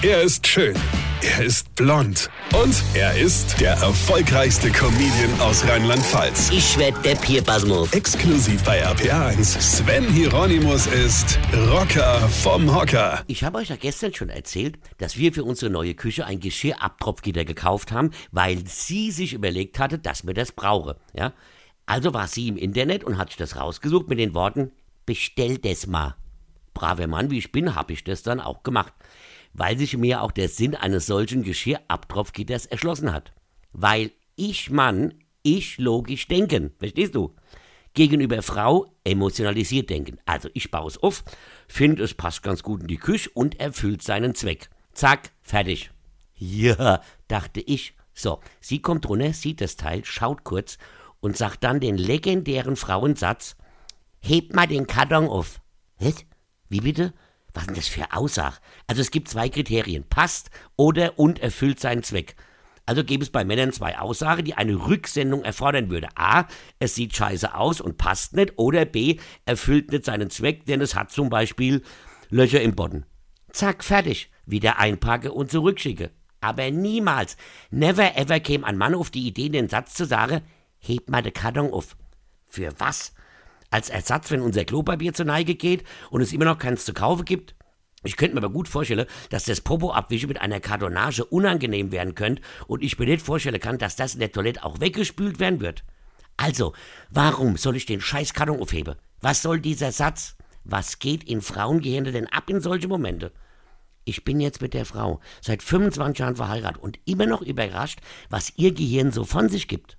Er ist schön. Er ist blond. Und er ist der erfolgreichste Comedian aus Rheinland-Pfalz. Ich werd der Pierpasmus. Exklusiv bei RPA1. Sven Hieronymus ist Rocker vom Hocker. Ich habe euch ja gestern schon erzählt, dass wir für unsere neue Küche ein Geschirrabtropfgitter gekauft haben, weil sie sich überlegt hatte, dass wir das brauche. Ja? Also war sie im Internet und hat sich das rausgesucht mit den Worten, bestell das mal. Braver Mann wie ich bin, habe ich das dann auch gemacht weil sich mir auch der Sinn eines solchen Geschirrabtropfgitters erschlossen hat. Weil ich Mann, ich logisch denken, verstehst du? Gegenüber Frau emotionalisiert denken. Also ich baue es auf, finde es passt ganz gut in die Küche und erfüllt seinen Zweck. Zack, fertig. Ja, dachte ich. So, sie kommt runter, sieht das Teil, schaut kurz und sagt dann den legendären Frauensatz: Hebt mal den Karton auf. Was? Wie bitte? Was denn das für Aussage? Also es gibt zwei Kriterien. Passt oder und erfüllt seinen Zweck. Also gäbe es bei Männern zwei Aussagen, die eine Rücksendung erfordern würde. A, es sieht scheiße aus und passt nicht. Oder B, erfüllt nicht seinen Zweck, denn es hat zum Beispiel Löcher im Boden. Zack, fertig. Wieder einpacke und zurückschicke. Aber niemals, never ever käme ein Mann auf die Idee, den Satz zu sagen, heb mal den Karton auf. Für was? Als Ersatz, wenn unser Klopapier zur Neige geht und es immer noch keins zu kaufen gibt? Ich könnte mir aber gut vorstellen, dass das Popo-Abwischen mit einer Kartonage unangenehm werden könnte und ich mir nicht vorstellen kann, dass das in der Toilette auch weggespült werden wird. Also, warum soll ich den scheiß Karton aufheben? Was soll dieser Satz? Was geht in Frauengehirne denn ab in solche Momente? Ich bin jetzt mit der Frau seit 25 Jahren verheiratet und immer noch überrascht, was ihr Gehirn so von sich gibt.